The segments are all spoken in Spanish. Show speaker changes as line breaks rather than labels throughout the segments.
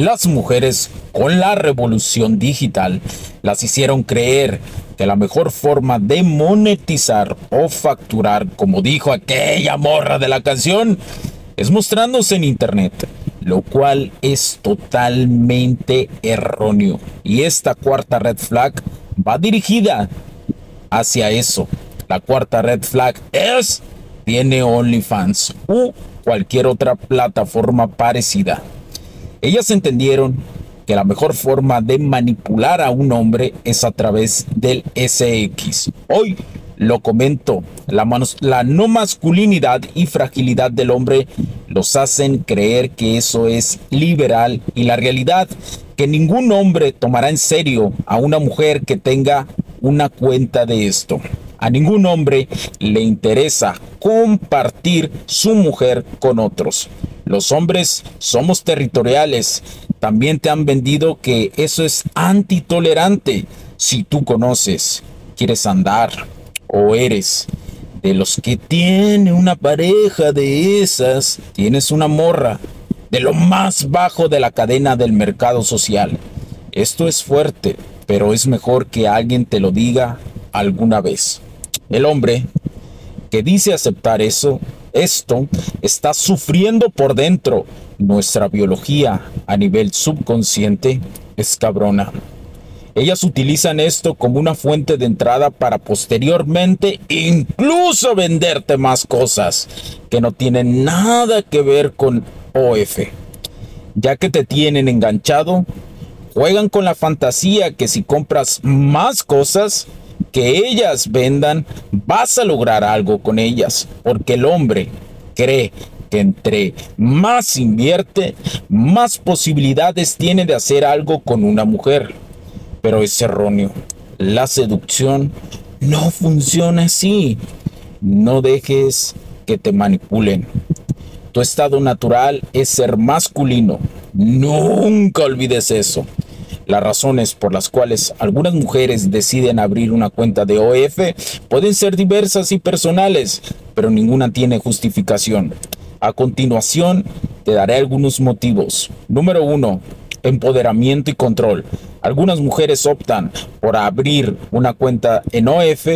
Las mujeres con la revolución digital las hicieron creer que la mejor forma de monetizar o facturar, como dijo aquella morra de la canción, es mostrándose en internet, lo cual es totalmente erróneo. Y esta cuarta red flag va dirigida hacia eso. La cuarta red flag es tiene OnlyFans u cualquier otra plataforma parecida. Ellas entendieron que la mejor forma de manipular a un hombre es a través del SX. Hoy lo comento, la, la, no masculinidad y fragilidad del hombre los hacen creer que eso es liberal y la realidad que ningún hombre tomará en serio a una mujer que tenga una cuenta de esto. A ningún hombre le interesa compartir su mujer con otros. Los hombres somos territoriales. También te han vendido que eso es antitolerante. Si tú conoces, quieres andar o eres de los que tiene una pareja de esas, tienes una morra de lo más bajo de la cadena del mercado social. Esto es fuerte, pero es mejor que alguien te lo diga alguna vez. El hombre que dice aceptar eso esto está sufriendo por dentro. Nuestra biología a nivel subconsciente es cabrona. Ellas utilizan esto como una fuente de entrada para posteriormente incluso venderte más cosas que no tienen nada que ver con OF. Ya que te tienen enganchado, juegan con la fantasía que si compras más cosas, que ellas vendan, vas a lograr algo con ellas, porque el hombre cree que entre más invierte, más posibilidades tiene de hacer algo con una mujer. Pero es erróneo. La seducción no funciona así. No dejes que te manipulen. Tu estado natural es ser masculino. Nunca olvides eso. Las razones por las cuales algunas mujeres deciden abrir una cuenta de OF pueden ser diversas y personales, pero ninguna tiene justificación. A continuación, te daré algunos motivos. Número 1. Empoderamiento y control. Algunas mujeres optan por abrir una cuenta en OF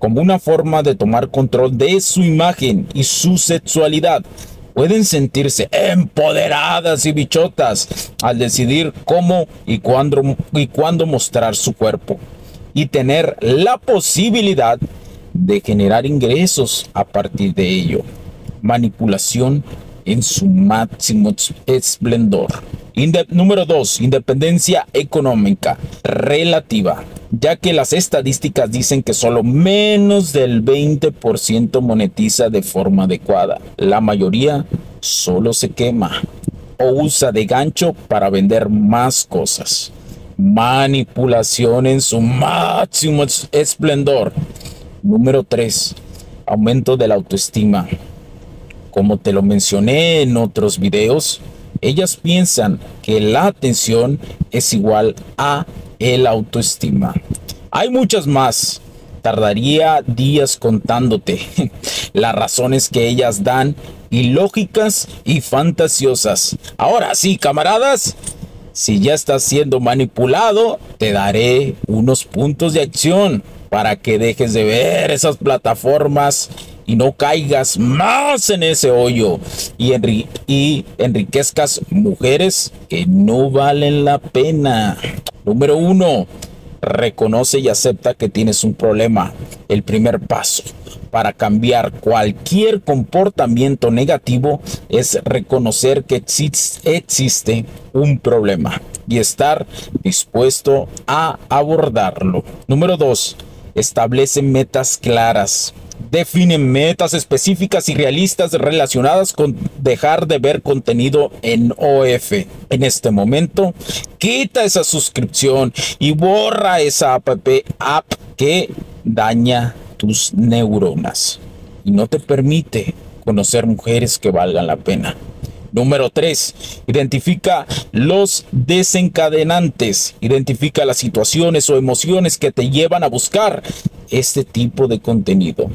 como una forma de tomar control de su imagen y su sexualidad pueden sentirse empoderadas y bichotas al decidir cómo y cuándo, y cuándo mostrar su cuerpo y tener la posibilidad de generar ingresos a partir de ello. Manipulación en su máximo esplendor. número 2. Independencia económica relativa ya que las estadísticas dicen que solo menos del 20% monetiza de forma adecuada. La mayoría solo se quema o usa de gancho para vender más cosas. Manipulación en su máximo esplendor. Número 3. Aumento de la autoestima. Como te lo mencioné en otros videos, ellas piensan que la atención es igual a el autoestima. Hay muchas más. Tardaría días contándote las razones que ellas dan, ilógicas y fantasiosas. Ahora sí, camaradas, Si ya estás siendo manipulado, te daré unos puntos de acción para que dejes de ver esas plataformas y no caigas más en ese hoyo y, y enriquezcas mujeres que no valen la pena. Número uno, reconoce y acepta que tienes un problema. El primer paso para cambiar cualquier comportamiento negativo es reconocer que existe un problema y estar dispuesto a abordarlo. Número dos, establece metas claras. Define metas específicas y realistas relacionadas con dejar de ver contenido en OF. En este momento, quita esa suscripción y borra esa app, que daña tus neuronas y no te permite conocer mujeres que valgan la pena. Número 3. Identifica los desencadenantes. Identifica las situaciones o emociones que te llevan a buscar este tipo de contenido.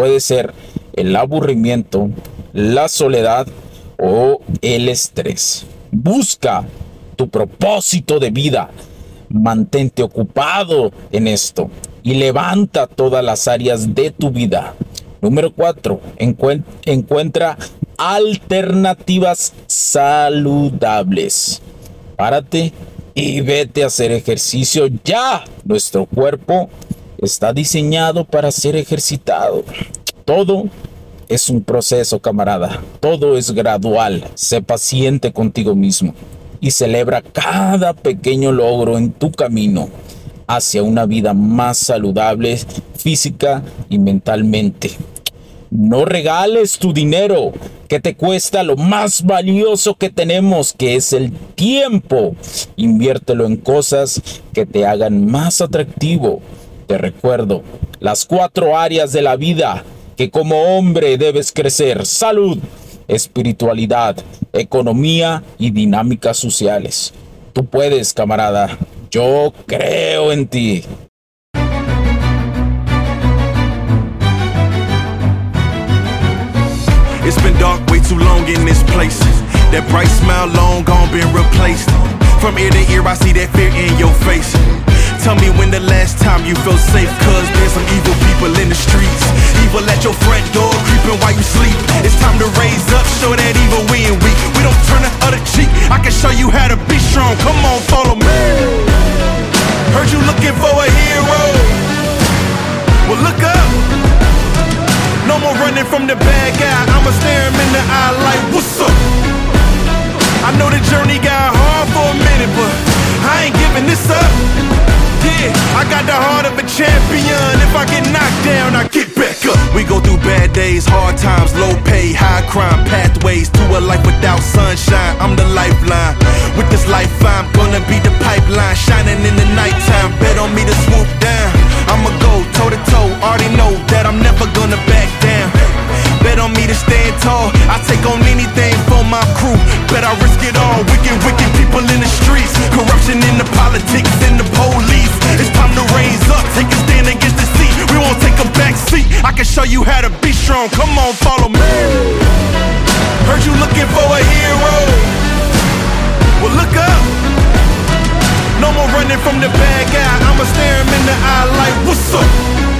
Puede ser el aburrimiento, la soledad o el estrés. Busca tu propósito de vida. Mantente ocupado en esto y levanta todas las áreas de tu vida. Número 4. encuentra alternativas saludables. Párate y vete a hacer ejercicio ya. Nuestro cuerpo está diseñado para ser ejercitado. Todo es un proceso, camarada. Todo es gradual. Sé paciente contigo mismo y celebra cada pequeño logro en tu camino hacia una vida más saludable física y mentalmente. No regales tu dinero que te cuesta lo más valioso que tenemos, que es el tiempo. Inviértelo en cosas que te hagan más atractivo. Te recuerdo las cuatro áreas de la vida que como hombre debes crecer. Salud, espiritualidad, economía y dinámicas sociales. Tú puedes, camarada. Yo creo en ti.
It's been dark way too long in this place. That bright smile long gone been replaced. From ear to ear, I see that fear in your you feel safe, cause there's some evil people in the streets. Evil at your front door, creeping while you sleep. It's time to raise up, show that evil we ain't weak. We don't turn the other cheek. I can show you how to be strong. Come on, follow me. Heard you looking for a hero. Well, look up. No more running from the bad guy. I'ma stare him in the eye like, what's up? I know the journey got hard for a minute, but I ain't giving this up. I got the heart of a champion. If I get knocked down, I get back up. We go through bad days, hard times, low pay, high crime, pathways to a life without sunshine. I'm the lifeline. With this life, I'm gonna be the pipeline, shining in the nighttime. Bet on me to swoop down. I'ma go toe to toe. Already know that I'm never gonna back down. Bet on me to stand tall. I take on anything for my crew. Bet I risk it all. Wicked, wicked people in the streets. Corruption in the politics you how to be strong. Come on, follow me. Heard you looking for a hero. Well, look up. No more running from the bad guy. I'ma stare him in the eye like, what's up?